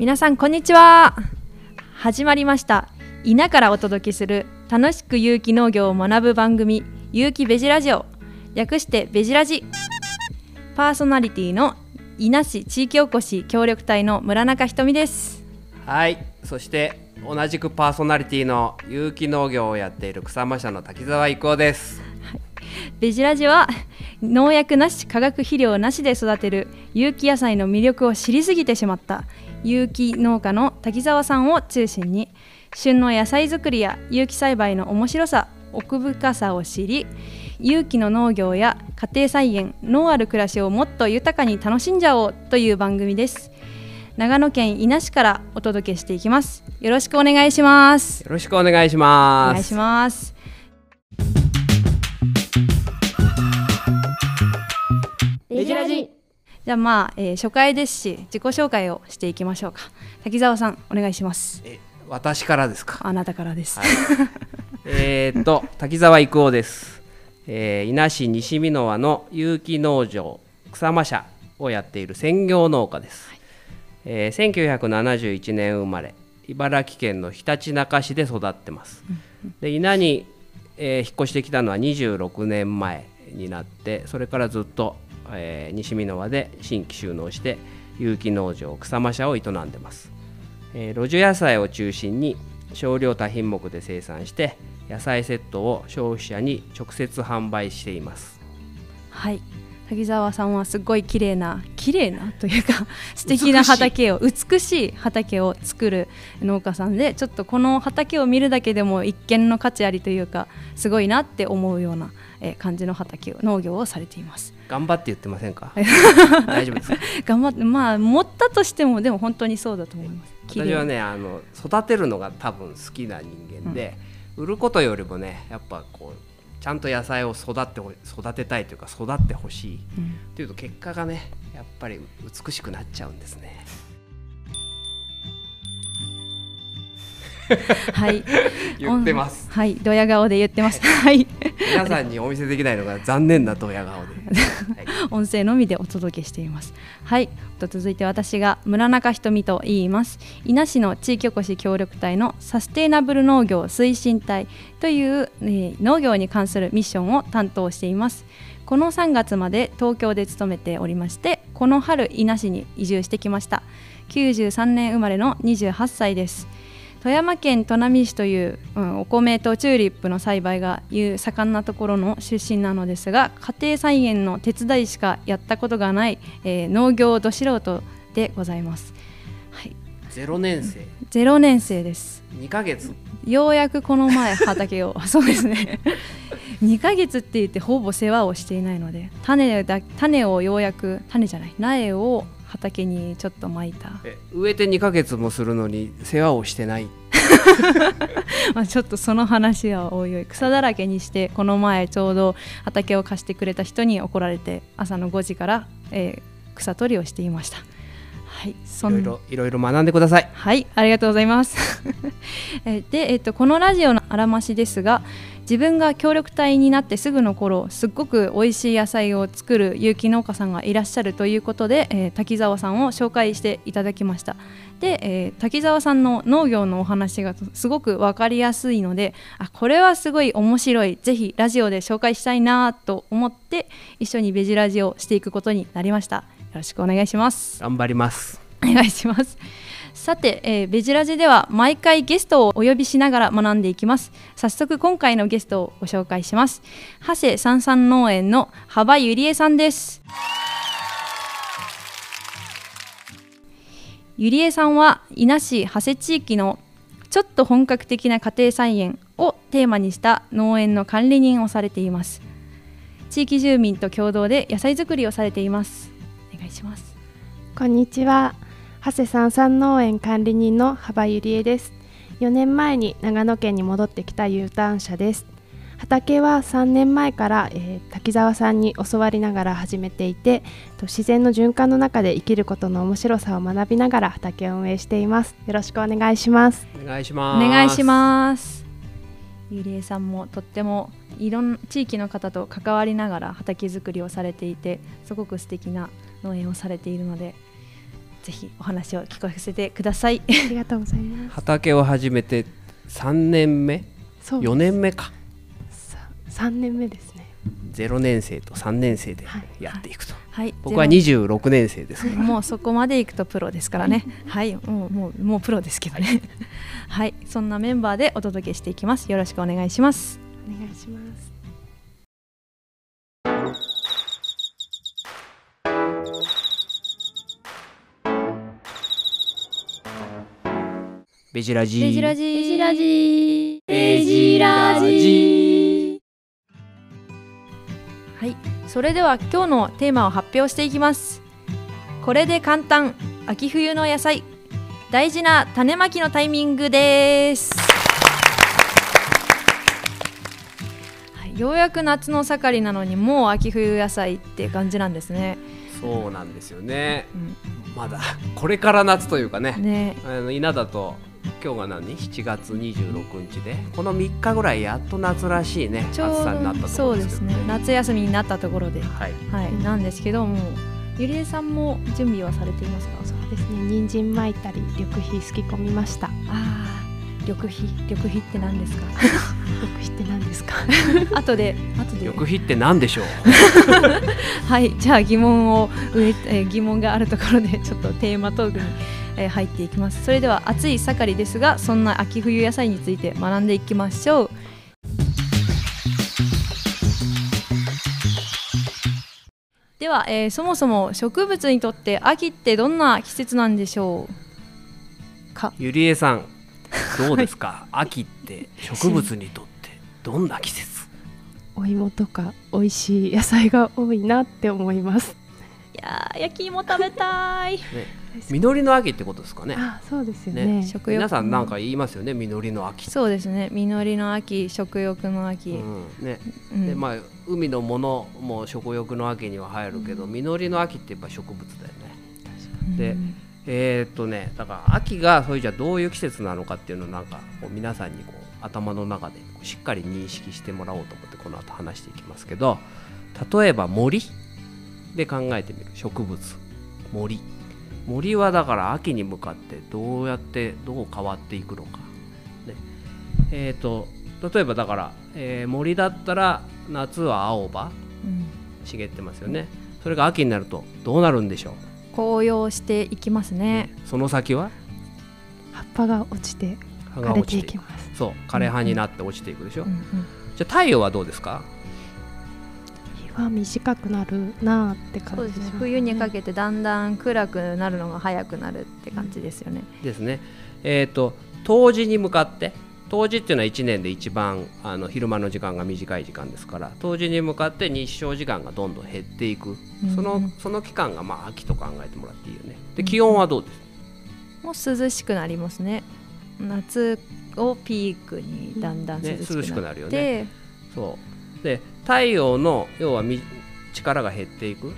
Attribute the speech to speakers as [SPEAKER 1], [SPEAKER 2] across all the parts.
[SPEAKER 1] 皆さんこんにちは。始まりました。稲からお届けする楽しく有機農業を学ぶ番組有機ベジラジオ。略してベジラジ。パーソナリティの伊那市地域おこし協力隊の村中ひとみです。
[SPEAKER 2] はい。そして同じくパーソナリティの有機農業をやっている草間社の滝沢郁夫です。
[SPEAKER 1] ベジラジは農薬なし化学肥料なしで育てる有機野菜の魅力を知りすぎてしまった有機農家の滝沢さんを中心に旬の野菜作りや有機栽培の面白さ奥深さを知り有機の農業や家庭菜園農ある暮らしをもっと豊かに楽しんじゃおうという番組です。長野県伊那市からお届けしていきます。よろしくお願いします。
[SPEAKER 2] よろしくお願いし
[SPEAKER 1] お
[SPEAKER 2] ます。
[SPEAKER 1] 願いしますじゃあまあ、えー初回ですし自己紹介をしていきましょうか。滝沢さんお願いします。
[SPEAKER 2] え私からですか？
[SPEAKER 1] あなたからです、
[SPEAKER 2] はい。えーっと滝沢郁夫です、えー、伊那市西美濃和の有機農場草間社をやっている専業農家です、えー1971年生まれ茨城県のひたちなか市で育ってます、で伊那に、えー引っ越してきたのは26年前になってそれからずっと、えー西美濃和で新規収納して有機農場草間社を営んでます。えー路地野菜を中心に少量多品目で生産して野菜セットを消費者に直接販売しています。
[SPEAKER 1] はい。滝沢さんはすごい綺麗な綺麗なというか 素敵な畑を美しい畑を作る農家さんでちょっとこの畑を見るだけでも一見の価値ありというかすごいなって思うような、えー感じの畑を農業をされています。
[SPEAKER 2] 頑張って言ってませんか？大丈夫ですか？
[SPEAKER 1] 頑張ってまあ持ったとしてもでも本当にそうだと思います。
[SPEAKER 2] 私はねあの育てるのが多分好きな人間で、売ることよりもねやっぱこうちゃんと野菜を育ってほ育てたいというか育ってほしい。
[SPEAKER 1] うん。
[SPEAKER 2] っていうと結果がねやっぱり美しくなっちゃうんですね
[SPEAKER 1] はい。
[SPEAKER 2] 言ってます。
[SPEAKER 1] はい。ドヤ顔で言ってます。はい。
[SPEAKER 2] 皆さんにお見せできないのが残念なドヤ顔で、はい。
[SPEAKER 1] 音声のみでお届けしています。はい。と続いて私が村中ひとみと言います。伊那市の地域おこし協力隊のサステイナブル農業推進隊という、えー農業に関するミッションを担当しています。この3月まで東京で勤めておりましてこの春伊那市に移住してきました。93年生まれの28歳です富山県砺波市という、うんお米とチューリップの栽培がいう盛んなところの出身なのですが家庭菜園の手伝いしかやったことがない、えー農業ど素人でございます、はい、
[SPEAKER 2] ゼロ年生。
[SPEAKER 1] 0年生です。
[SPEAKER 2] 2ヶ月。
[SPEAKER 1] ようやくこの前畑を そうですね。2ヶ月って言ってほぼ世話をしていないので種だ種をようやく種じゃない苗を畑にちょっとまいた。
[SPEAKER 2] え植えて2ヶ月もするのに世話をしてない。
[SPEAKER 1] まあちょっとその話はおいおい草だらけにしてこの前ちょうど畑を貸してくれた人に怒られて朝の5時から、えー草取りをしていましたはい
[SPEAKER 2] いろいろいろいろ学んでください
[SPEAKER 1] はい、ありがとうございます。えーで、えっとこのラジオのあらましですが、自分が協力隊になってすぐの頃、すっごく美味しい野菜を作る有機農家さんがいらっしゃるということで、えー滝沢さんを紹介していただきました。で、えー滝沢さんの農業のお話がすごくわかりやすいので、あ、これはすごい面白い、ぜひラジオで紹介したいなと思って、一緒にベジラジオをしていくことになりました。よろしくお願いします。
[SPEAKER 2] 頑張ります
[SPEAKER 1] お願いします。さて、えーベジラジでは毎回ゲストをお呼びしながら学んでいきます。早速今回のゲストをご紹介します。長谷三三農園の幅ゆりえさんです。ゆりえさんは伊那市長谷地域のちょっと本格的な家庭菜園をテーマにした農園の管理人をされています。地域住民と共同で野菜作りをされています。お願いします。
[SPEAKER 3] こんにちは。長谷三三農園管理人の幅ゆりえです。4年前に長野県に戻ってきた U ターン車です。畑は3年前から、えー滝沢さんに教わりながら始めていてと自然の循環の中で生きることの面白さを学びながら畑を運営しています。よろしくお願いします。
[SPEAKER 2] お願いし
[SPEAKER 1] お
[SPEAKER 2] ます。
[SPEAKER 1] 願いします。ゆりえさんもとってもいろん地域の方と関わりながら畑作りをされていてすごく素敵な農園をされているのでぜひお話を聞かせてください。
[SPEAKER 3] ありがとうございます。
[SPEAKER 2] 畑を始めて3年目？
[SPEAKER 3] そう
[SPEAKER 2] 4年目か
[SPEAKER 3] さ三年目ですね。
[SPEAKER 2] 0年生と3年生で
[SPEAKER 3] はい
[SPEAKER 2] やっていくと、
[SPEAKER 1] はい、
[SPEAKER 2] 僕は
[SPEAKER 1] ゼ
[SPEAKER 2] 26年生ですから
[SPEAKER 1] ロ もうそこまで行くとプロですからね。はい、もうもうもうプロですけどね。はい、そんなメンバーでお届けしていきます。よろしくお願いします。
[SPEAKER 3] お願いします。
[SPEAKER 2] ベジラジ
[SPEAKER 1] ベジラジ
[SPEAKER 4] ベジラジ
[SPEAKER 2] ベジラジ
[SPEAKER 1] はい、それでは今日のテーマを発表していきます。これで簡単。秋冬の野菜。大事な種まきのタイミングです。はい、ようやく夏の盛りなのにもう秋冬野菜って感じなんですね。
[SPEAKER 2] そうなんですよね。
[SPEAKER 1] うん、
[SPEAKER 2] まだこれから夏というかね。
[SPEAKER 1] ね、
[SPEAKER 2] あの稲だと今日が何？7月26日で？この3日ぐらいやっと夏らしいね暑
[SPEAKER 1] ちょ
[SPEAKER 2] さになったと
[SPEAKER 1] そうで
[SPEAKER 2] ころですけど
[SPEAKER 1] すね。夏休みになったところで、
[SPEAKER 2] はい
[SPEAKER 1] はい、なんですけども、ゆりえさんも準備はされていますか？
[SPEAKER 3] そうですね。人参巻いたり緑肥すき込みました。
[SPEAKER 1] ああ、緑肥、緑肥って何ですか？
[SPEAKER 3] 緑肥って何ですか？
[SPEAKER 1] 後で、後で。
[SPEAKER 2] 緑肥って何でしょう？
[SPEAKER 1] はい、じゃあ疑問を植え、えー疑問があるところでちょっとテーマトークに、えー入っていきます。それでは暑い盛りですが、そんな秋冬野菜について学んでいきましょう。では、えーそもそも植物にとって秋ってどんな季節なんでしょうか？
[SPEAKER 2] ゆりえさんどうですか？秋って植物にとってどんな季節？
[SPEAKER 3] お芋とか美味しい野菜が多いなって思います。
[SPEAKER 1] いやー焼き芋食べたい。
[SPEAKER 2] 実りの秋ってことですかね。
[SPEAKER 3] あ、そうですよ
[SPEAKER 2] ね。
[SPEAKER 3] ね。
[SPEAKER 1] 食欲
[SPEAKER 2] 皆さんなんか言いますよね。実りの秋。
[SPEAKER 1] そうですね。実りの秋、食欲の秋。
[SPEAKER 2] うん。ね。
[SPEAKER 1] うん。
[SPEAKER 2] でまあ海のものも食欲の秋には入るけど、実りの秋ってやっぱ植物だよね。で
[SPEAKER 1] うん
[SPEAKER 2] えーっとねだから秋がそれじゃどういう季節なのかっていうのをなんかこう皆さんにこう頭の中でこうしっかり認識してもらおうと思ってこの後話していきますけど例えば森で考えてみる。植物。森森はだから秋に向かってどうやってどう変わっていくのか、ね。えーっと例えばだから、えー森だったら夏は青葉。
[SPEAKER 1] うん。
[SPEAKER 2] 茂ってますよね。それが秋になるとどうなるんでしょう。
[SPEAKER 1] 紅葉していきますね。
[SPEAKER 2] その先は？
[SPEAKER 3] 葉っぱが落ちて枯れて
[SPEAKER 2] い
[SPEAKER 3] きます。
[SPEAKER 2] そう枯れ葉になって落ちていくでしょ、
[SPEAKER 1] うんうん
[SPEAKER 2] じゃあ太陽はどうですか？
[SPEAKER 3] 日は短くなるなーって感
[SPEAKER 1] そうですね
[SPEAKER 3] じします、。
[SPEAKER 1] 冬にかけてだんだん暗くなるのが早くなるって感じですよね。
[SPEAKER 2] ですね。えっ、と冬至に向かって冬至っていうのは1年で一番あの昼間の時間が短い時間ですから冬至に向かって日照時間がどんどん減っていく、そのその期間がまあ秋と考えてもらっていいよね。で気温はどうです？
[SPEAKER 1] もう涼しくなりますね。夏をピークにだんだん涼
[SPEAKER 2] ね涼し
[SPEAKER 1] しくなって、
[SPEAKER 2] くなるよね。そう。で太陽の要はみ力が減っていく。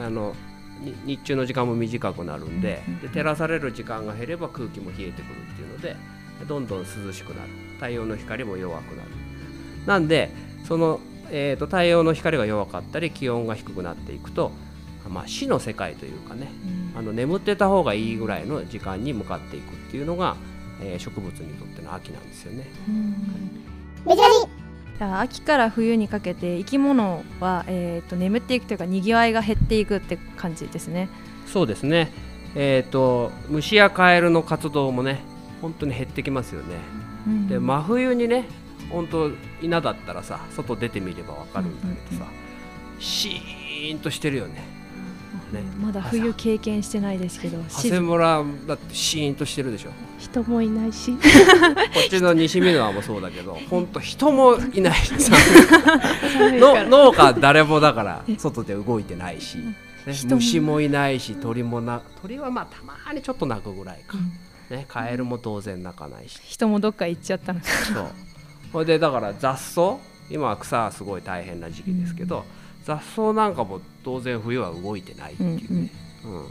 [SPEAKER 2] あのに日中の時間も短くなるんで,、で照らされる時間が減れば空気も冷えてくるっていうのでどんどん涼しくなる。太陽の光も弱くなる。なんでその、えー、と太陽の光が弱かったり気温が低くなっていくと、まあ、死の世界というかね
[SPEAKER 1] うん。
[SPEAKER 2] あの眠ってた方がいいぐらいの時間に向かっていくっていうのが、えー植物にとっての秋なんですよね。
[SPEAKER 1] 秋から冬にかけて生き物は、えー、と眠っていくというかにぎわいが減っていくって感じですね。
[SPEAKER 2] そうですね。えっ、と虫やカエルの活動もね本当に減ってきますよね。
[SPEAKER 1] うん
[SPEAKER 2] で真冬にね本当稲だったらさ外出てみればわかるんだけどさ、シーンとしてるよね。ね。
[SPEAKER 1] まだ冬経験してないですけど、
[SPEAKER 2] 長谷村だってシーンとしてるでしょ。
[SPEAKER 3] 人もいないし。
[SPEAKER 2] こっちの西箕輪もそうだけど 本当人もいない の農家誰もだから外で動いてないし、ね、虫もいないし鳥もな鳥はまあたまにちょっと鳴くぐらいか、ね、カエルも当然鳴かないし。
[SPEAKER 1] 人もどっか行っちゃったのか。
[SPEAKER 2] そう。それでだから雑草今は草はすごい大変な時期ですけど、雑草なんかも当然冬は動いてないっていうね、うん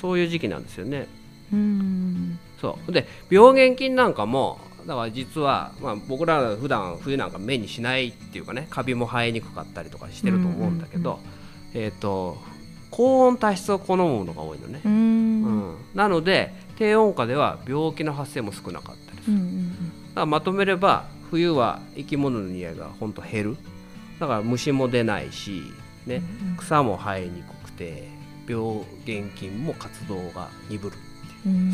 [SPEAKER 2] そういう時期なんですよね。
[SPEAKER 1] うん。
[SPEAKER 2] そう。で病原菌なんかもだから実は、まあ、僕らは普段冬なんか目にしないっていうかねカビも生えにくかったりとかしてると思うんだけど、えっ、と高温多湿を好むものが多いのね。
[SPEAKER 1] う、ん。
[SPEAKER 2] なので低温下では病気の発生も少なかったりする、
[SPEAKER 1] うんうん
[SPEAKER 2] だからまとめれば冬は生き物の匂いが本当減るだから虫も出ないし、ね草も生えにくくて病原菌も活動が鈍る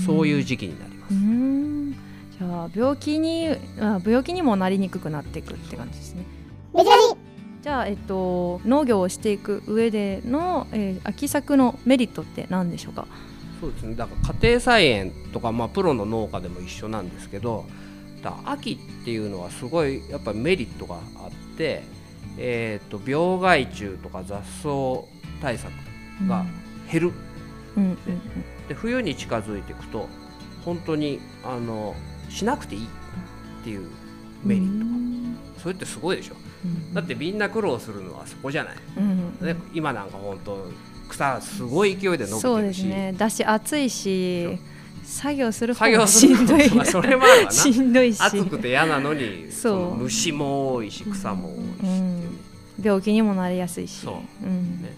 [SPEAKER 2] そういう時期になります、
[SPEAKER 1] うん。じゃあ病気にあ病気にもなりにくくなっていくって感じですね。じゃあ、えっと、農業をしていく上での、えー秋作のメリットって何でしょうか？
[SPEAKER 2] そうですね。だから家庭菜園とか、まあ、プロの農家でも一緒なんですけどだ秋っていうのはすごいやっぱりメリットがあって、えー、と病害虫とか雑草対策が減る、
[SPEAKER 1] うんうん
[SPEAKER 2] で冬に近づいていくと本当にあのしなくていいっていうメリット。が、それってすごいでしょ。
[SPEAKER 1] うん。
[SPEAKER 2] だってみんな苦労するのはそこじゃない、今なんか本当草すごい勢いで伸びてるし、
[SPEAKER 1] ね。だし暑いし作業する方
[SPEAKER 2] 作業
[SPEAKER 1] も
[SPEAKER 2] するの
[SPEAKER 1] しんどい。
[SPEAKER 2] まあそれもあるわな。
[SPEAKER 1] しんどいし。
[SPEAKER 2] 暑くて嫌なのに虫も多いし草も多いし
[SPEAKER 1] 病気にもなりやすいし。
[SPEAKER 2] そう。
[SPEAKER 1] うん。
[SPEAKER 2] ね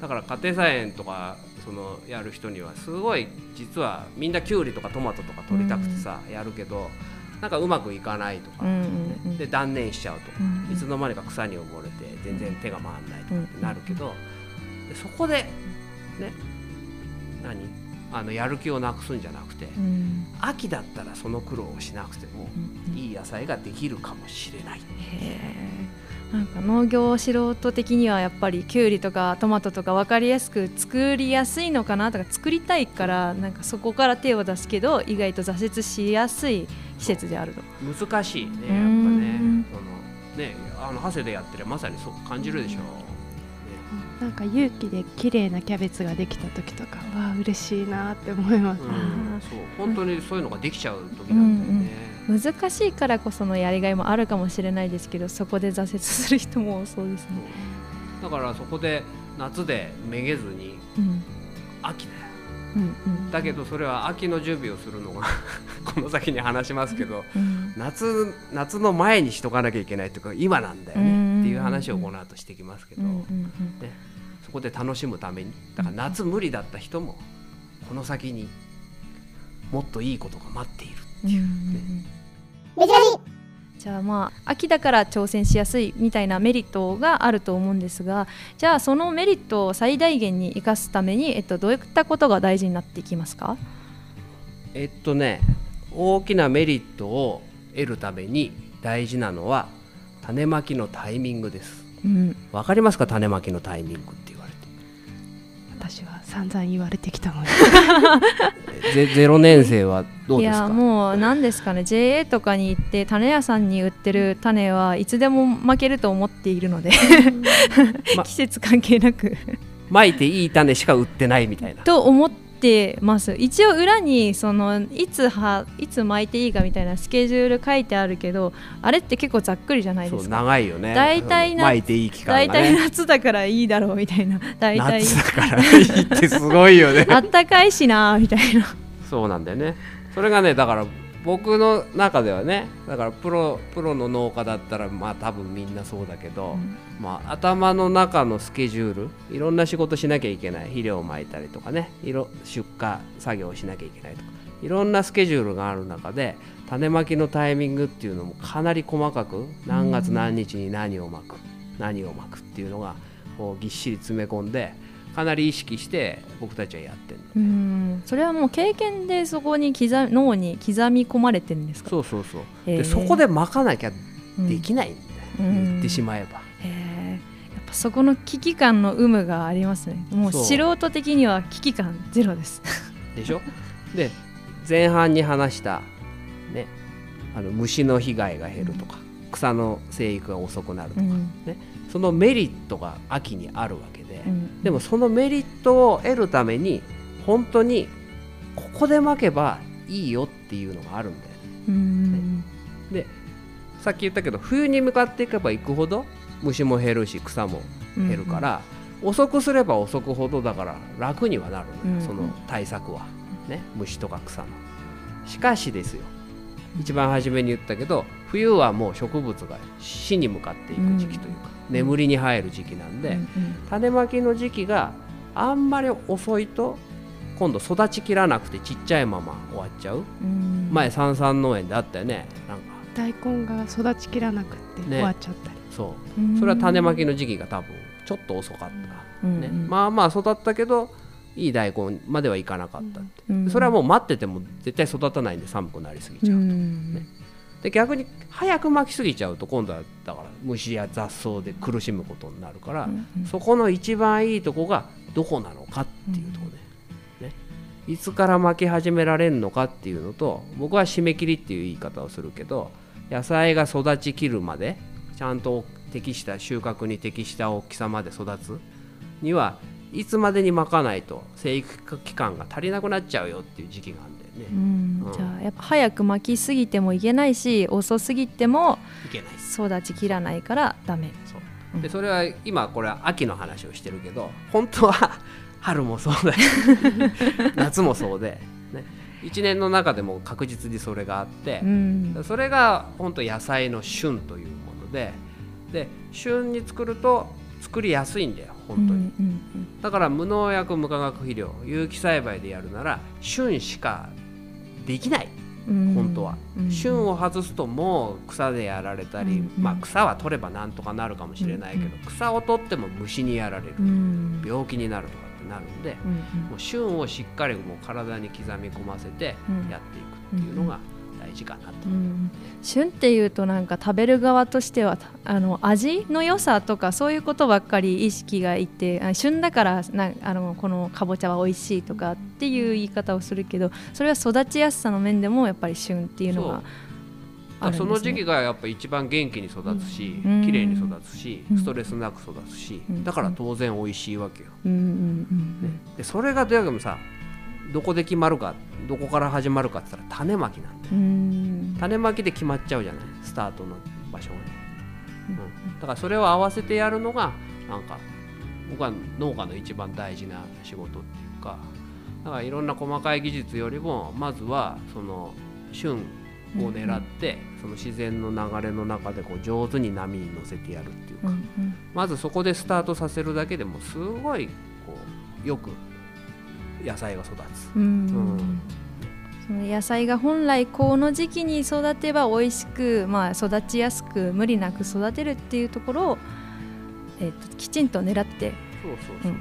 [SPEAKER 2] だから家庭菜園とかそのやる人にはすごい実はみんなきゅうりとかトマトとか取りたくてさ、やるけどなんかうまくいかないとか、
[SPEAKER 1] うんうん
[SPEAKER 2] ね
[SPEAKER 1] うん。
[SPEAKER 2] で断念しちゃうとか、
[SPEAKER 1] うん
[SPEAKER 2] いつの間にか草に溺れて全然手が回らないとかってなるけど、でそこでね何？あのやる気をなくすんじゃなくて、
[SPEAKER 1] うん。
[SPEAKER 2] 秋だったらその苦労をしなくても
[SPEAKER 1] うん
[SPEAKER 2] いい野菜ができるかもしれない。
[SPEAKER 1] なんか農業素人的にはやっぱりきゅうりとかトマトとか分かりやすく作りやすいのかなとか作りたいからなんかそこから手を出すけど意外と挫折しやすい施設であると。
[SPEAKER 2] 難しいねやっぱ
[SPEAKER 1] うん
[SPEAKER 2] ね。そのねあの長谷でやってるまさにそう感じるでしょ、ね
[SPEAKER 3] なんか勇気で綺麗なキャベツができた時とかわあ嬉しいなって思います、
[SPEAKER 2] うん、そう本当にそういうのができちゃう時なんだよね、
[SPEAKER 1] 難しいからこそのやりがいもあるかもしれないですけどそこで挫折する人もそうですね。
[SPEAKER 2] だからそこで夏でめげずに
[SPEAKER 1] うん。
[SPEAKER 2] 秋だよ。
[SPEAKER 1] うんうん。
[SPEAKER 2] だけどそれは秋の準備をするのが この先に話しますけど
[SPEAKER 1] うん。
[SPEAKER 2] 夏夏の前にしとかなきゃいけないというか今なんだよ
[SPEAKER 1] うん
[SPEAKER 2] ねっていう話をこの後してきますけど、ね、そこで楽しむためにだから夏無理だった人もこの先にもっといいことが待っている
[SPEAKER 1] うんうんうんじゃあまあ秋だから挑戦しやすいみたいなメリットがあると思うんですがじゃあそのメリットを最大限に生かすために、えっと、どういったことが大事になっていきますか？
[SPEAKER 2] えっとね大きなメリットを得るために大事なのは種まきのタイミングです。
[SPEAKER 1] うん。
[SPEAKER 2] わかりますか？種まきのタイミングって言われて
[SPEAKER 3] 私は散々言われてきたので。
[SPEAKER 2] ゼゼロ年生はどう
[SPEAKER 1] い
[SPEAKER 2] ですか？
[SPEAKER 1] やもう何ですかね。JA とかに行って種屋さんに売ってる種はいつでも負けると思っているので。
[SPEAKER 2] ま
[SPEAKER 1] 季節関係なく。
[SPEAKER 2] まいていい種しか売ってないみたいな。
[SPEAKER 1] と思ってます。一応裏にそのいつはいつ巻いていいかみたいなスケジュール書いてあるけどあれって結構ざっくりじゃないですか。
[SPEAKER 2] 長いよね。
[SPEAKER 1] 大体な
[SPEAKER 2] まいていい期間ね。
[SPEAKER 1] 体夏だからいいだろうみたいな。大体。
[SPEAKER 2] 夏だからいいってすごいよね。
[SPEAKER 1] あったかいしなみたいな。
[SPEAKER 2] そうなんだよね。それがねだから僕の中ではねだからプロプロの農家だったらまあ多分みんなそうだけど、まあ、頭の中のスケジュールいろんな仕事しなきゃいけない。肥料をまいたりとかね。出荷作業をしなきゃいけないとか。いろんなスケジュールがある中で種まきのタイミングっていうのもかなり細かく何月何日に何をまく何をまくっていうのがこうぎっしり詰め込んでかなり意識して僕たちはやってる
[SPEAKER 1] うんそれはもう経験でそこに刻脳に刻み込まれてるんですか？
[SPEAKER 2] そうそうそう。
[SPEAKER 1] へー。
[SPEAKER 2] でそこでまかなきゃ
[SPEAKER 1] うん
[SPEAKER 2] できないんだよ、
[SPEAKER 1] うん
[SPEAKER 2] 言ってしまえば。
[SPEAKER 1] へー。やっぱそこの危機感の有無がありますね。もう素人的には危機感ゼロです。
[SPEAKER 2] でしょ？で前半に話した、ね、あの虫の被害が減るとか草の生育が遅くなるとか、
[SPEAKER 1] うん。
[SPEAKER 2] そのメリットが秋にあるわけで、
[SPEAKER 1] うん。
[SPEAKER 2] でもそのメリットを得るために本当にここでまけばいいよっていうのがあるんだよね。
[SPEAKER 1] うん。
[SPEAKER 2] でさっき言ったけど冬に向かっていけばいくほど虫も減るし草も減るから、遅くすれば遅くほどだから楽にはなるのよ、
[SPEAKER 1] うん
[SPEAKER 2] その対策は、ね、虫とか草のしかしですよ一番初めに言ったけど冬はもう植物が死に向かっていく時期というか、眠りに入る時期なんで、
[SPEAKER 1] うんうん。
[SPEAKER 2] 種まきの時期があんまり遅いと今度育ちきらなくてちっちゃいまま終わっちゃう、
[SPEAKER 1] うん。
[SPEAKER 2] 前三々農園であったよね。なんか。
[SPEAKER 3] 大根が育ちきらなくって
[SPEAKER 2] ね。
[SPEAKER 3] 終わっちゃったり、
[SPEAKER 2] そう。
[SPEAKER 1] うん。
[SPEAKER 2] それは種まきの時期が多分ちょっと遅かった、ね。まあまあ育ったけどいい大根まではいかなかったって、
[SPEAKER 1] うん
[SPEAKER 2] それはもう待ってても絶対育たないんで寒くなりすぎちゃう、
[SPEAKER 1] うん
[SPEAKER 2] ね。で逆に早く巻きすぎちゃうと今度はだから虫や雑草で苦しむことになるから、
[SPEAKER 1] うん。
[SPEAKER 2] そこの一番いいとこがどこなのかっていうとこね、いつから巻き始められるのかっていうのと僕は締め切りっていう言い方をするけど野菜が育ちきるまでちゃんと適した収穫に適した大きさまで育つにはいつまでに巻かないと生育期間が足りなくなっちゃうよっていう時期があるんだよね。
[SPEAKER 1] うん。
[SPEAKER 2] うん。
[SPEAKER 1] じゃあやっぱ早く巻きすぎてもいけないし遅すぎても
[SPEAKER 2] いけない。
[SPEAKER 1] 育ちきらないからダメ。
[SPEAKER 2] そう。
[SPEAKER 1] うん。
[SPEAKER 2] でそれは今これは秋の話をしてるけど本当は春もそうだし 夏もそうで、ね、1年の中でも確実にそれがあって
[SPEAKER 1] う、ん。
[SPEAKER 2] それが本当野菜の旬というものでで旬に作ると作りやすいんだよ本当に、
[SPEAKER 1] うんうん
[SPEAKER 2] だから無農薬無化学肥料有機栽培でやるなら旬しかできない
[SPEAKER 1] うん。
[SPEAKER 2] 本当は、
[SPEAKER 1] うん。
[SPEAKER 2] 旬を外すともう草でやられたり、
[SPEAKER 1] うん
[SPEAKER 2] まあ、草は取ればなんとかなるかもしれないけど、
[SPEAKER 1] うん。
[SPEAKER 2] 草を取っても虫にやられる、
[SPEAKER 1] うん。
[SPEAKER 2] 病気になるとかってなるんで、
[SPEAKER 1] うん
[SPEAKER 2] もう旬をしっかりもう体に刻み込ませて
[SPEAKER 1] うん。
[SPEAKER 2] やっていくっていうのが大事かなと。
[SPEAKER 1] うん。旬っていうとなんか食べる側としてはあの味の良さとかそういうことばっかり意識がいってあ旬だからなあのこのかぼちゃは美味しいとかっていう言い方をするけどそれは育ちやすさの面でもやっぱり旬っていうのがあね、
[SPEAKER 2] その時期がやっぱ一番元気に育つし、
[SPEAKER 1] うん。
[SPEAKER 2] 綺麗に育つし、
[SPEAKER 1] うん。
[SPEAKER 2] ストレスなく育つし、
[SPEAKER 1] うん。
[SPEAKER 2] だから当然美味しいわけよ。
[SPEAKER 1] うんうんうん
[SPEAKER 2] でそれがとにかくさどこで決まるかどこから始まるかって言ったら種まきなんだよ。種まきで決まっちゃうじゃないスタートの場所がね、
[SPEAKER 1] うん。
[SPEAKER 2] うん、だからそれを合わせてやるのがなんか僕は農家の一番大事な仕事っていうかだからいろんな細かい技術よりもまずはその旬を狙って、その自然の流れの中でこう上手に波に乗せてやるっていうか、まずそこでスタートさせるだけでもすごいこうよく野菜が育つ。
[SPEAKER 1] うん。野菜が本来この時期に育てば美味しく、まあ、育ちやすく無理なく育てるっていうところを、えっときちんと狙って
[SPEAKER 2] そうそうそう
[SPEAKER 1] う。ん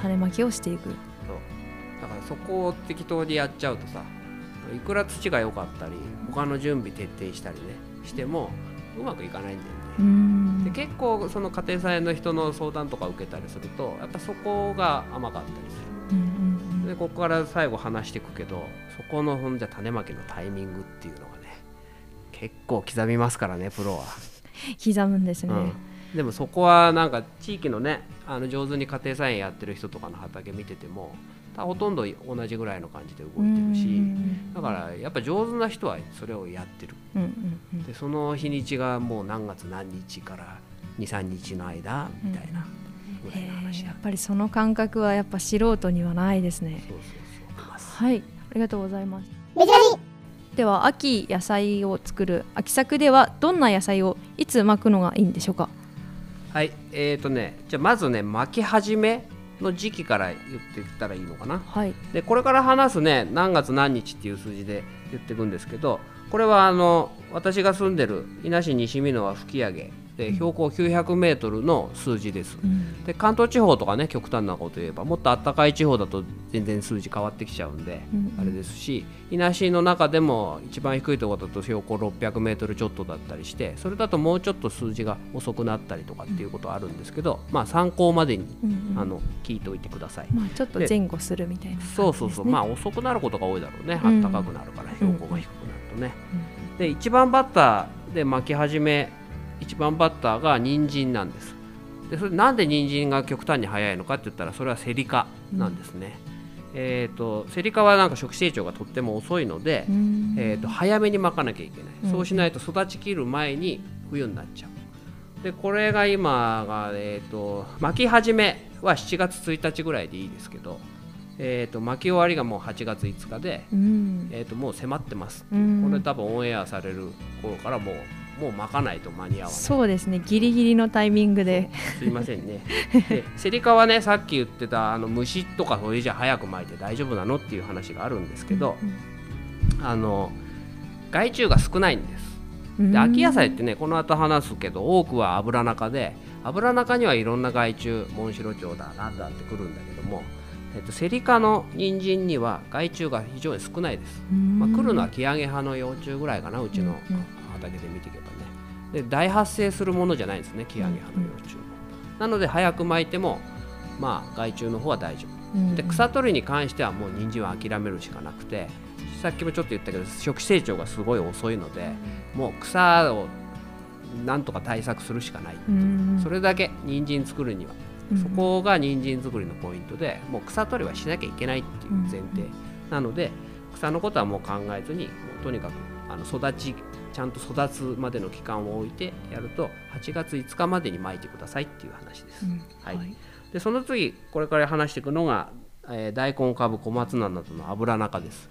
[SPEAKER 1] 種まきをしていく。
[SPEAKER 2] だからそこを適当にやっちゃうとさいくら土が良かったり他の準備徹底したりねしてもうまくいかないんだよね。
[SPEAKER 1] うん
[SPEAKER 2] で結構その家庭菜園の人の相談とか受けたりするとやっぱそこが甘かったりす
[SPEAKER 1] うんうん
[SPEAKER 2] るでここから最後話していくけどそこのほんじゃ種まきのタイミングっていうのがね結構刻みますからねプロは。
[SPEAKER 1] 刻むんですね。
[SPEAKER 2] うんでもそこはなんか地域のねあの上手に家庭菜園やってる人とかの畑見ててもたほとんど同じぐらいの感じで動いてるし
[SPEAKER 1] うん
[SPEAKER 2] だからやっぱ上手な人はそれをやってる。
[SPEAKER 1] うんうんうん。
[SPEAKER 2] でその日にちがもう何月何日から23日の間みたいなぐらいの
[SPEAKER 1] へ
[SPEAKER 2] 話だ。
[SPEAKER 1] ーやっぱりその感覚はやっぱ素人にはないですね。
[SPEAKER 2] そうそうそう。
[SPEAKER 1] はい、ありがとうございます。では秋野菜を作る秋作ではどんな野菜をいつ巻くのがいいんでしょうか？
[SPEAKER 2] はいえーとねじゃあまずね巻き始めの時期から言っていったらいいのかな
[SPEAKER 1] はい。
[SPEAKER 2] でこれから話すね何月何日っていう数字で言っていくんですけどこれはあの私が住んでる伊那市西美濃は吹上で標高900メートルの数字です。
[SPEAKER 1] うん
[SPEAKER 2] で関東地方とかね極端なこと言えばもっと暖かい地方だと全然数字変わってきちゃうんで、
[SPEAKER 1] うん
[SPEAKER 2] あれですし伊那市の中でも一番低いところだと標高600メートルちょっとだったりしてそれだともうちょっと数字が遅くなったりとかっていうことはあるんですけど、まあ参考までに、
[SPEAKER 1] うんうん
[SPEAKER 2] あの聞いておいてください。
[SPEAKER 1] まあちょっと前後するみたいなね。
[SPEAKER 2] そうそうそう、まあ遅くなることが多いだろうね、
[SPEAKER 1] うん
[SPEAKER 2] 暖かくなるから標高が低くなるとね。で一番バッターで巻き始め一番バッターが人参なんです。でそれなんで人参が極端に早いのかって言ったらそれはセリ科なんですね。えー、とセリ科はなんか初期成長がとっても遅いので、
[SPEAKER 1] うん。
[SPEAKER 2] えー、と早めに巻かなきゃいけない、
[SPEAKER 1] うん。
[SPEAKER 2] そうしないと育ちきる前に冬になっちゃう。でこれが今が、えー、と巻き始めは7月1日ぐらいでいいですけど、えー、と巻き終わりがもう8月5日で、
[SPEAKER 1] うん。
[SPEAKER 2] えー、ともう迫ってます、
[SPEAKER 1] うん。
[SPEAKER 2] これ多分オンエアされる頃からもうもう巻かないと間に合わない。
[SPEAKER 1] そうですね。ギリギリのタイミングで。す
[SPEAKER 2] いませんね。でセリカはねさっき言ってたあの虫とかそれじゃ早く巻いて大丈夫なのっていう話があるんですけど、あの害虫が少ないんです。で秋野菜ってねこの後話すけど多くはアブラナ科でアブラナ科にはいろんな害虫モンシロチョウだなんだってくるんだけども、えっと、セリ科の人参には害虫が非常に少ないです、まあ、来るのはキアゲハの幼虫ぐらいかなうちの畑で見ていけばね。で大発生するものじゃないんですねキアゲハの幼虫も。なので早く巻いてもまあ害虫の方は大丈夫。で草取りに関してはもう人参は諦めるしかなくてさっきもちょっと言ったけど初期成長がすごい遅いのでもう草をなんとか対策するしかない。それだけ人参作るには。そこが人参作りのポイントでもう草取りはしなきゃいけないっていう前提。なので草のことはもう考えずにもうとにかくあの育ちちゃんと育つまでの期間を置いてやると8月5日までに巻いてくださいっていう話です。はい、でその次これから話していくのが、えー、大根かぶ小松菜などの油中です。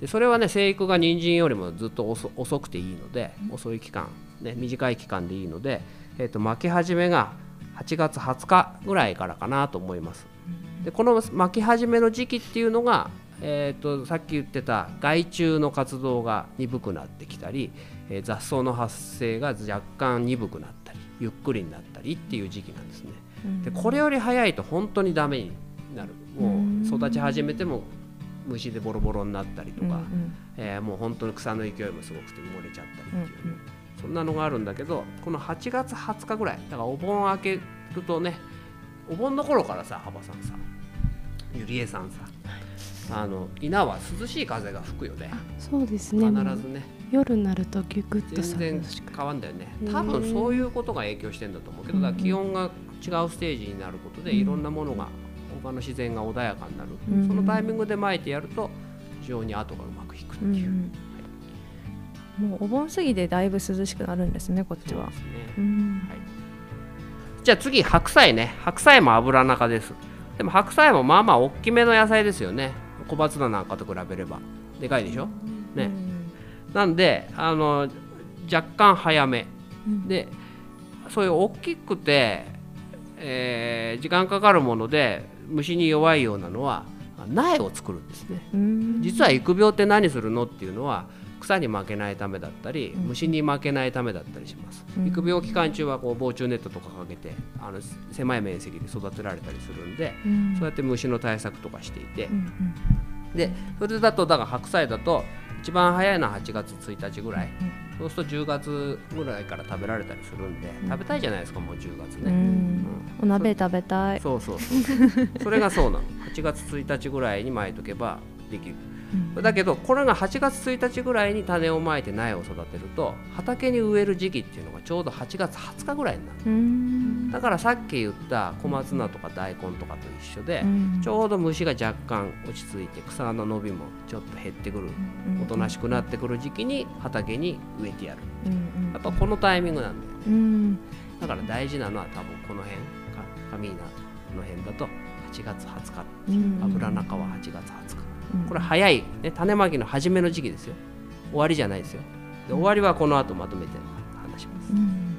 [SPEAKER 2] でそれはね生育が人参よりもずっと遅くていいので、遅い期間、ね、短い期間でいいので、えー、と巻き始めが8月20日ぐらいからかなと思います。でこの巻き始めの時期っていうのが、えー、とさっき言ってた害虫の活動が鈍くなってきたり、えー、雑草の発生が若干鈍くなったりゆっくりになったりっていう時期なんですね。でこれより早いと本当にダメになる。もう育ち始めても虫でボロボロになったりとか、うんうん、えー、もう本当に草の勢いもすごくて漏れちゃったりっていう、うんうん、そんなのがあるんだけどこの8月20日ぐらいだからお盆明けるとねお盆の頃からさ幅さんさゆりえさんさ、はい、あの稲は涼しい風が吹くよね。
[SPEAKER 3] そうですね。
[SPEAKER 2] 必ずね
[SPEAKER 3] 夜になるとギュグッと
[SPEAKER 2] 全然変わんだよね。多分そういうことが影響してんだと思うけどだ気温が違うステージになることでいろんなものが他の自然が穏やかになる、うん、そのタイミングで巻いてやると非常に後がうまくいくっていう、うん。
[SPEAKER 1] はい、もうお盆過ぎでだいぶ涼しくなるんですねこっちは、ね。うん、
[SPEAKER 2] はい、じゃあ次白菜ね。白菜も油中です。でも白菜もまあまあ大きめの野菜ですよね。小松菜なんかと比べれば。でかいでしょ？ね、なんであの若干早め、でそういう大きくて、えー、時間かかるもので虫に弱いようなのは苗を作るんですね。実は育苗って何するのっていうのは草に負けないためだったり虫に負けないためだったりします、育苗期間中はこう防虫ネットとかかけてあの狭い面積で育てられたりするんで、そうやって虫の対策とかしていて、でそれだとだから白菜だと一番早いのは8月1日ぐらい、そうすると10月ぐらいから食べられたりするんで、食べたいじゃないですかもう10月ね、うん、
[SPEAKER 1] お鍋食べたい。
[SPEAKER 2] そう。そうそうそれがそうなの。8月1日ぐらいに巻いとけばできるだけどこれが8月1日ぐらいに種をまいて苗を育てると畑に植える時期っていうのがちょうど8月20日ぐらいになるだからさっき言った小松菜とか大根とかと一緒でちょうど虫が若干落ち着いて草の伸びもちょっと減ってくるおとなしくなってくる時期に畑に植えてやる。やっぱこのタイミングなんだよね。だから大事なのは多分この辺カミーナの辺だと8月20日油中は8月20日これ早い、ね、種まきの初めの時期ですよ。終わりじゃないですよ。で終わりはこの後まとめて話します、うん、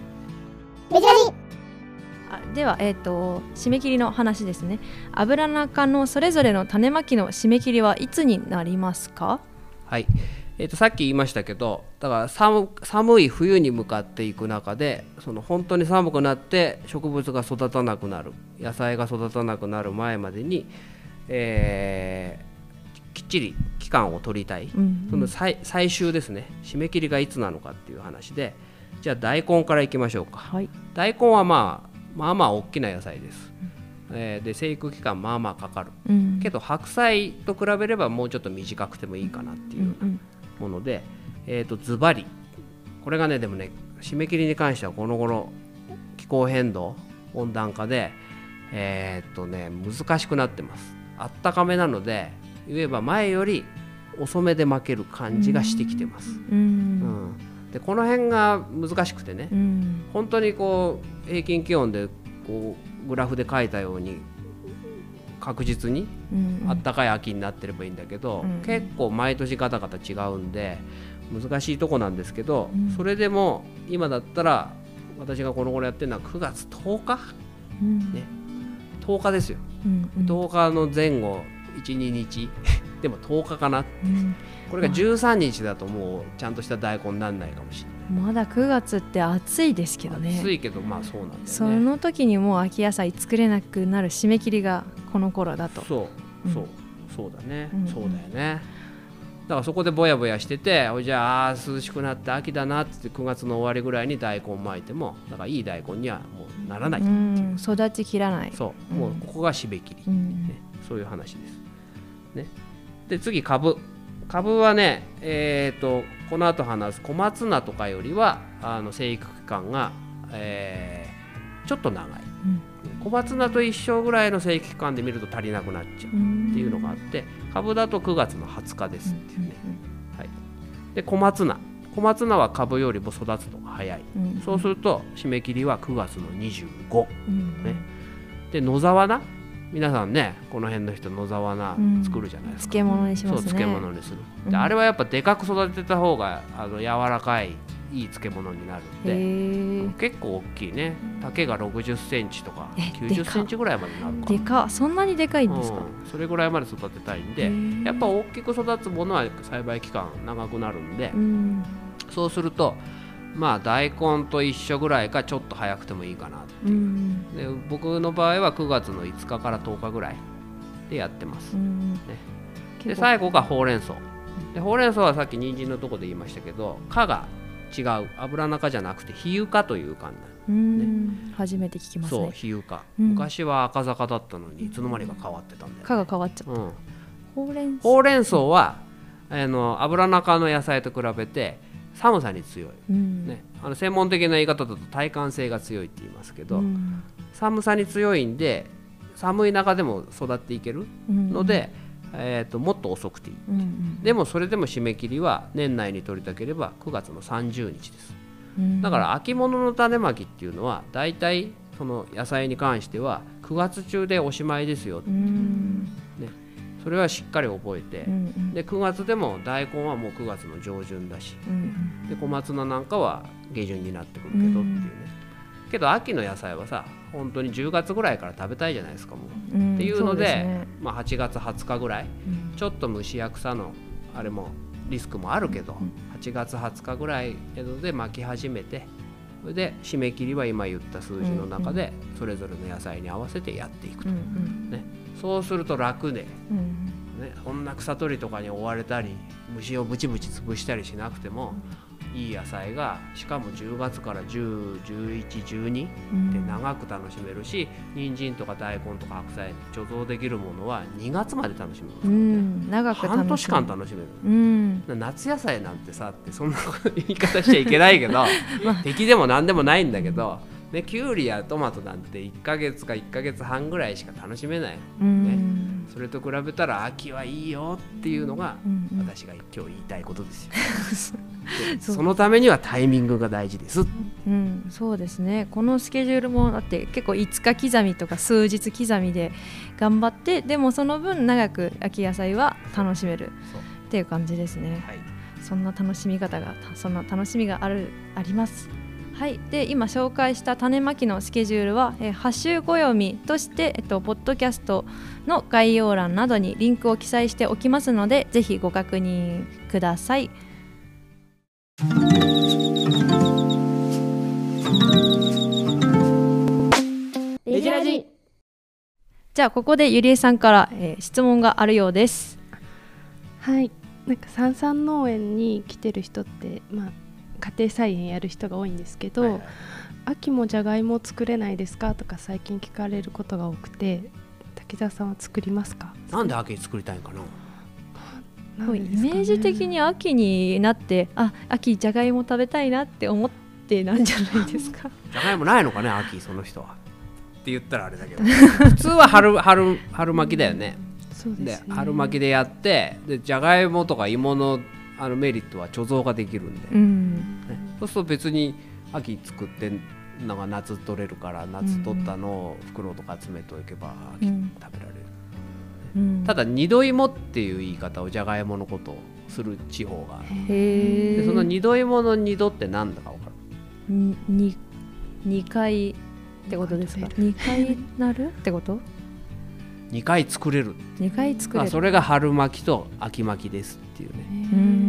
[SPEAKER 1] あでは、えーと、締め切りの話ですね。油中のそれぞれの種まきの締め切りはいつになりますか？
[SPEAKER 2] はい。えーと、さっき言いましたけどだから寒寒い冬に向かっていく中でその本当に寒くなって植物が育たなくなる野菜が育たなくなる前までに、えきっちり期間を取りたい、うん。うん、その最最終ですね。締め切りがいつなのかっていう話で。じゃあ大根からいきましょうか、はい、大根はまあまあまあ大きな野菜です、うん、えー、で生育期間まあまあかかる、うん、けど白菜と比べればもうちょっと短くてもいいかなっていうようなもので、えーと、ズバリ。これがねでもね締め切りに関してはこの頃気候変動温暖化でえー、っとね難しくなってます。あったかめなので言えば前より遅めで負ける感じがしてきてます。うん、うん、でこの辺が難しくてね、うん、本当にこう平均気温でこうグラフで書いたように確実にあったかい秋になってればいいんだけど、うん、結構毎年ガタガタ違うんで難しいとこなんですけど、
[SPEAKER 1] うん。
[SPEAKER 2] それでも今だったら私がこの頃やってるのは9月10日？
[SPEAKER 1] うん。
[SPEAKER 2] ね。10日ですよ、
[SPEAKER 1] うん。うん。
[SPEAKER 2] 10日の前後12日。でも10日かな。
[SPEAKER 1] うん。
[SPEAKER 2] これが13日だともうちゃんとした大根にならないかもしれない、
[SPEAKER 1] まだ9月って暑いですけどね。
[SPEAKER 2] 暑いけどまあそうなんだよね。
[SPEAKER 1] その時にもう秋野菜作れなくなる締め切りがこの頃だと。
[SPEAKER 2] そう。そう、そうだね、
[SPEAKER 1] うん。
[SPEAKER 2] そうだよね。だからそこでぼやぼやしてておじゃあ涼しくなって秋だなって言って9月の終わりぐらいに大根巻いてもだからいい大根にはもうならない、
[SPEAKER 1] う。ん。育ちきらない。
[SPEAKER 2] そう、
[SPEAKER 1] うん
[SPEAKER 2] もうここが締め切り、
[SPEAKER 1] うん。
[SPEAKER 2] ね、そういう話です。ね、で次株。株はねえー、とこの後話す小松菜とかよりはあの生育期間が、えーちょっと長い、小松菜と一緒ぐらいの生育期間で見ると足りなくなっちゃう
[SPEAKER 1] うん
[SPEAKER 2] っていうのがあって株だと9月の20日ですっていうね、はい、で小松菜。小松菜は株よりも育つのが早い。
[SPEAKER 1] うん。うん。
[SPEAKER 2] そうすると締め切りは9月の25
[SPEAKER 1] うん。
[SPEAKER 2] ね。で野沢菜皆さんねこの辺の人野沢菜作るじゃないですか、
[SPEAKER 1] 漬物にしますね。
[SPEAKER 2] そう漬物にする、
[SPEAKER 1] うん。
[SPEAKER 2] であれはやっぱでかく育てた方があの柔らかいいい漬物になるんで、結構大きいね。丈が6 0センチとか
[SPEAKER 1] え
[SPEAKER 2] 9
[SPEAKER 1] で
[SPEAKER 2] 0
[SPEAKER 1] か
[SPEAKER 2] センチぐらいまでなるか
[SPEAKER 1] でかそんなにでかいんですか、
[SPEAKER 2] うん、それぐらいまで育てたいん
[SPEAKER 1] へ
[SPEAKER 2] で
[SPEAKER 1] ー
[SPEAKER 2] やっぱ大きく育つものは栽培期間長くなるんで、
[SPEAKER 1] うん。
[SPEAKER 2] そうするとまあ大根と一緒ぐらいかちょっと早くてもいいかな
[SPEAKER 1] う。ん。
[SPEAKER 2] で僕の場合は9月の5日から10日ぐらいでやってます、
[SPEAKER 1] うん。
[SPEAKER 2] で
[SPEAKER 1] 結構。
[SPEAKER 2] 最後がほうれん草。でほうれん草はさっき人参のとこで言いましたけど科が違う。油中じゃなくて比喩科という科になる。
[SPEAKER 1] うん。初めて聞きます
[SPEAKER 2] そう
[SPEAKER 1] ね
[SPEAKER 2] 比喩科、
[SPEAKER 1] うん。
[SPEAKER 2] 昔は赤坂だったのにいつの間にか変わってたんだよ、
[SPEAKER 1] 科が変わっちゃった。
[SPEAKER 2] うん、
[SPEAKER 1] ほうれん草。
[SPEAKER 2] ほうれん草はあの油中の野菜と比べて寒さに強い、
[SPEAKER 1] うん。
[SPEAKER 2] ね、あの専門的な言い方だと耐寒性が強いって言いますけど、
[SPEAKER 1] うん。
[SPEAKER 2] 寒さに強いんで寒い中でも育っていける
[SPEAKER 1] うん。
[SPEAKER 2] ので、えー、ともっと遅くていい
[SPEAKER 1] うんうん。
[SPEAKER 2] でもそれでも締め切りは年内に取りたければ9月の30日です。
[SPEAKER 1] うん。
[SPEAKER 2] だから秋物の種まきっていうのは大体その野菜に関しては9月中でおしまいですよ
[SPEAKER 1] うん
[SPEAKER 2] それはしっかり覚えて
[SPEAKER 1] うんうん。
[SPEAKER 2] で9月でも大根はもう9月の上旬だし
[SPEAKER 1] うん
[SPEAKER 2] で小松菜なんかは下旬になってくるけどっていうね。けど秋の野菜はさ本当に10月ぐらいから食べたいじゃないですかもう。
[SPEAKER 1] うん
[SPEAKER 2] っていうの
[SPEAKER 1] そ
[SPEAKER 2] で
[SPEAKER 1] すね。
[SPEAKER 2] まあ、8月20日ぐらい
[SPEAKER 1] うん。
[SPEAKER 2] ちょっと虫や草のあれもリスクもあるけど、
[SPEAKER 1] うん
[SPEAKER 2] 8月20日ぐらいで巻き始めてそれで締め切りは今言った数字の中でそれぞれの野菜に合わせてやっていくと、
[SPEAKER 1] うんうん。
[SPEAKER 2] ね、そうすると楽で、
[SPEAKER 1] うん。
[SPEAKER 2] ね、こんな草取りとかに追われたり虫をブチブチ潰したりしなくてもいい野菜がしかも10月から101112
[SPEAKER 1] うん。
[SPEAKER 2] で長く楽しめるし人参とか大根とか白菜貯蔵できるものは2月まで楽しめます
[SPEAKER 1] う、ん。長く
[SPEAKER 2] 半年間楽しめる。
[SPEAKER 1] うん。
[SPEAKER 2] 夏野菜なんてさってそんな言い方しちゃいけないけど、敵でも何でもないんだけど、ね、きゅうりやトマトなんて1ヶ月か1ヶ月半ぐらいしか楽しめない。
[SPEAKER 1] うん。
[SPEAKER 2] それと比べたら秋はいいよっていうのが私が今日言いたいことですよ。で
[SPEAKER 1] そう。
[SPEAKER 2] そのためにはタイミングが大事です。
[SPEAKER 1] うん、そうですね。このスケジュールもだって結構5日刻みとか数日刻みで頑張ってでもその分長く秋野菜は楽しめるっていう感じですね。
[SPEAKER 2] はい。
[SPEAKER 1] そんな楽しみ方がそんな楽しみがあるありますはい、で今紹介した種まきのスケジュールは、えー、ハッシュご読みとして、えっと、ポッドキャストの概要欄などにリンクを記載しておきますのでぜひご確認ください。
[SPEAKER 4] ベジラジ
[SPEAKER 1] じゃあここでゆりえさんから、えー質問があるようです。
[SPEAKER 3] はいなんか三々農園に来てる人ってまあ家庭菜園やる人が多いんですけど、
[SPEAKER 2] はいはい
[SPEAKER 3] 秋もじゃがいも作れないですか？とか最近聞かれることが多くて滝沢さんは作りますか？
[SPEAKER 2] なんで秋作りたいんかな？
[SPEAKER 1] イ
[SPEAKER 3] なね。
[SPEAKER 1] メージ的に秋になってあ秋じゃがいも食べたいなって思ってなんじゃないですか？
[SPEAKER 2] じゃがいもないのかね秋その人は。って言ったらあれだけど。普通は春春春巻きだよね。
[SPEAKER 3] うでね。
[SPEAKER 2] 春巻きでやってでじゃがいもとか芋のあのメリットは貯蔵ができるんで、ね
[SPEAKER 1] うん。
[SPEAKER 2] そうすると別に秋作ってなんか夏取れるから夏取ったのを袋とか集めておけば秋
[SPEAKER 1] うん。
[SPEAKER 2] 食べられる、
[SPEAKER 1] うん。
[SPEAKER 2] ただ二度芋っていう言い方をじゃがいものことをする地方がある。でその二度芋の二度って何だか分かる？
[SPEAKER 1] に二回ってことですか？二回なる？ってこと
[SPEAKER 2] ？2回作れる。
[SPEAKER 1] 二回作れる。
[SPEAKER 2] あそれが春巻きと秋巻きですっていう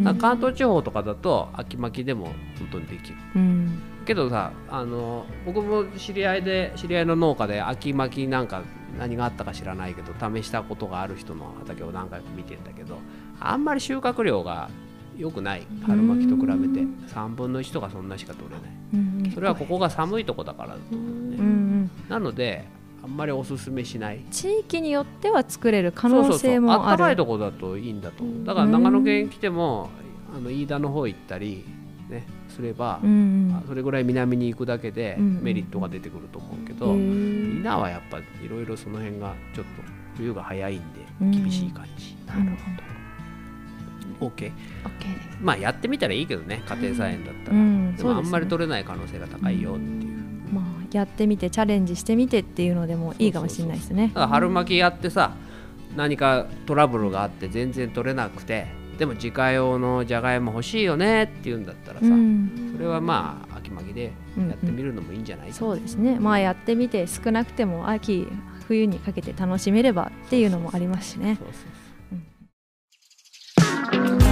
[SPEAKER 2] ね。関東地方とかだと秋巻きでも本当にできる。
[SPEAKER 1] うん。
[SPEAKER 2] けどさあの僕も知り合いで知り合いの農家で秋巻きなんか何があったか知らないけど試したことがある人の畑を何回か見てんだけどあんまり収穫量が良くない。春巻きと比べて。
[SPEAKER 1] うん。
[SPEAKER 2] 3分の1とかそんなしか取れない。
[SPEAKER 1] うん。
[SPEAKER 2] それはここが寒いとこだからだと思うね。
[SPEAKER 1] ん
[SPEAKER 2] なのであんまりおすすめしない。
[SPEAKER 1] 地域によっては作れる可能性もあ
[SPEAKER 2] あったかい
[SPEAKER 1] る
[SPEAKER 2] とこだといいんだとだから長野県来てもあの飯田の方行ったりねすれば、
[SPEAKER 1] うん
[SPEAKER 2] あそれぐらい南に行くだけで
[SPEAKER 1] うん
[SPEAKER 2] メリットが出てくると思うけ
[SPEAKER 1] う
[SPEAKER 2] ど、
[SPEAKER 1] ん
[SPEAKER 2] 稲はやっぱいろいろその辺がちょっと冬が早いん
[SPEAKER 1] うん。
[SPEAKER 2] で厳しい感じ、
[SPEAKER 1] なるほ
[SPEAKER 2] OK
[SPEAKER 3] オッケーです。
[SPEAKER 2] まあやってみたらいいけどね家庭菜園だった
[SPEAKER 1] ど、
[SPEAKER 2] ら、
[SPEAKER 1] うん、
[SPEAKER 2] でもあんまり取れない可能性が高いよっていう、
[SPEAKER 1] まあやってみてチャレンジしてみてっていうのでもいいかもしれないですね。
[SPEAKER 2] だから春巻きやってさ何かトラブルがあって全然取れなくてでも自家用のじゃがいも欲しいよねっていうんだったらさ、
[SPEAKER 1] うん。
[SPEAKER 2] それはまあ秋巻きでやってみるのもいいんじゃないかな、
[SPEAKER 1] そうですね。まあやってみて少なくても秋冬にかけて楽しめればっていうのもありますしね。
[SPEAKER 2] そうそうそう。
[SPEAKER 1] はい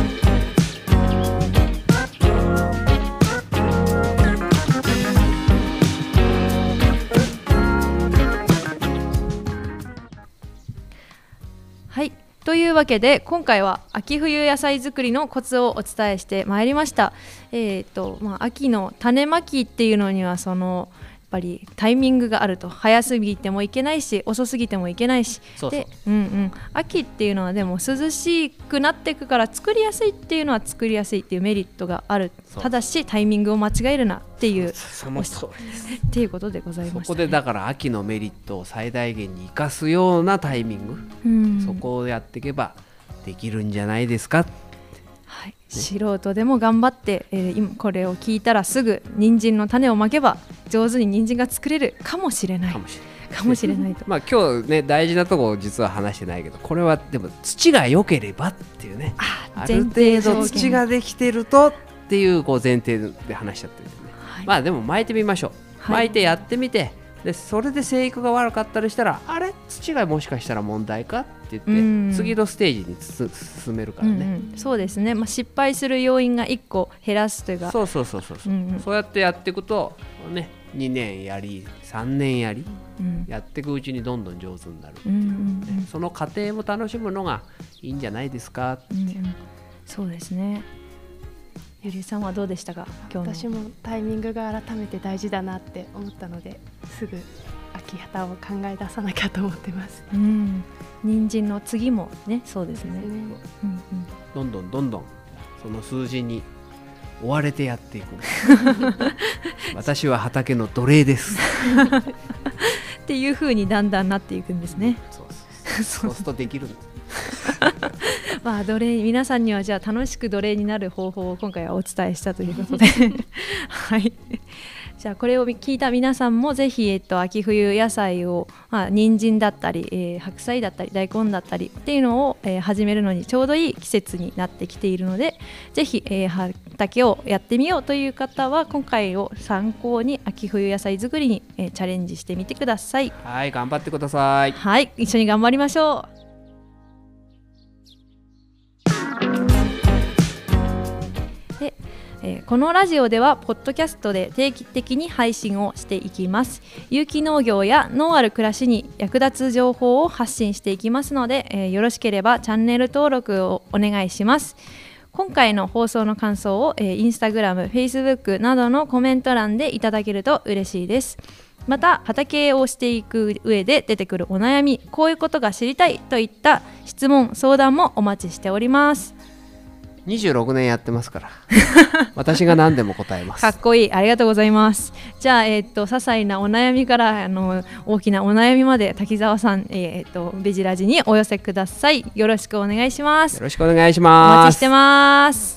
[SPEAKER 1] というわけで今回は秋冬野菜作りのコツをお伝えしてまいりました。えーとまあ、秋の種まきっていうのにはそのぱりタイミングがあると早すぎてもいけないし遅すぎてもいけないし。で、うんうん、秋っていうのはでも涼しくなっていくから作りやすいっていうのは作りやすいっていうメリットがある。ただしタイミングを間違えるなっていう
[SPEAKER 2] その通りです
[SPEAKER 1] っていうことでござい
[SPEAKER 2] そ
[SPEAKER 1] ました、
[SPEAKER 2] こでだから秋のメリットを最大限に生かすようなタイミング、
[SPEAKER 1] うん。
[SPEAKER 2] そこをやっていけばできるんじゃないですか
[SPEAKER 1] はい、素人でも頑張って、えー今これを聞いたらすぐ人参の種をまけば上手に人参が作れるかもしれない。
[SPEAKER 2] かもしれない。
[SPEAKER 1] かもしれないと。
[SPEAKER 2] まあ今日ね大事なとこを実は話してないけどこれはでも土が良ければっていうね。ある程度土ができてるとっていうこう前提で話しちゃってる。ね
[SPEAKER 1] はい。
[SPEAKER 2] まあでも巻いてみましょう、
[SPEAKER 1] はい。
[SPEAKER 2] 巻いてやってみてでそれで生育が悪かったりしたらあれ？土がもしかしたら問題かって
[SPEAKER 1] うん
[SPEAKER 2] 言って次のステージにつ進めるからね、
[SPEAKER 1] うんうん。そうですね、まあ、失敗する要因が1個減らすというか。
[SPEAKER 2] そうそうそうそうそう、
[SPEAKER 1] うんうん。
[SPEAKER 2] そうやってやっていくとね2年やり3年やり
[SPEAKER 1] うん。
[SPEAKER 2] やっていくうちにどんどん上手になるっていう、
[SPEAKER 1] うんうん
[SPEAKER 2] ねその過程も楽しむのがいいんじゃないですか
[SPEAKER 1] うんうんうん。そうですねゆりえさんはどうでしたか？今日の。
[SPEAKER 3] 私もタイミングが改めて大事だなって思ったのですぐ秋旗を考え出さなきゃと思ってます。
[SPEAKER 1] うん。人参の次もねそうですね、うんうん、
[SPEAKER 2] どんどんどんどんその数字に追われてやっていく。私は畑の奴隷です。
[SPEAKER 1] っていう風にだんだんなっていくんですね。
[SPEAKER 2] そうそう。そうするとできるんです
[SPEAKER 1] まあ奴隷皆さんにはじゃあ楽しく奴隷になる方法を今回はお伝えしたということで。はい。じゃあこれを聞いた皆さんもぜひ、えっと、秋冬野菜を、まあ、人参だったり、えー白菜だったり大根だったりっていうのを、えー始めるのにちょうどいい季節になってきているのでぜひ、えー畑をやってみようという方は今回を参考に秋冬野菜作りに、えーチャレンジしてみてください。
[SPEAKER 2] はい頑張ってください。
[SPEAKER 1] はい一緒に頑張りましょうえーこのラジオではポッドキャストで定期的に配信をしていきます。有機農業や農ある暮らしに役立つ情報を発信していきますので、えーよろしければチャンネル登録をお願いします。今回の放送の感想を、えー、インスタグラム、フェイスブックなどのコメント欄でいただけると嬉しいです。また畑をしていく上で出てくるお悩みこういうことが知りたいといった質問相談もお待ちしております。
[SPEAKER 2] 26年やってますから。私が何でも答えます。
[SPEAKER 1] かっこいい。ありがとうございます。じゃあえっ、と些細なお悩みからあの大きなお悩みまで滝沢さんえっ、とベジラジにお寄せください。よろしくお願いします。
[SPEAKER 2] よろしくお願いし
[SPEAKER 1] お
[SPEAKER 2] ます。
[SPEAKER 1] 待ちしてます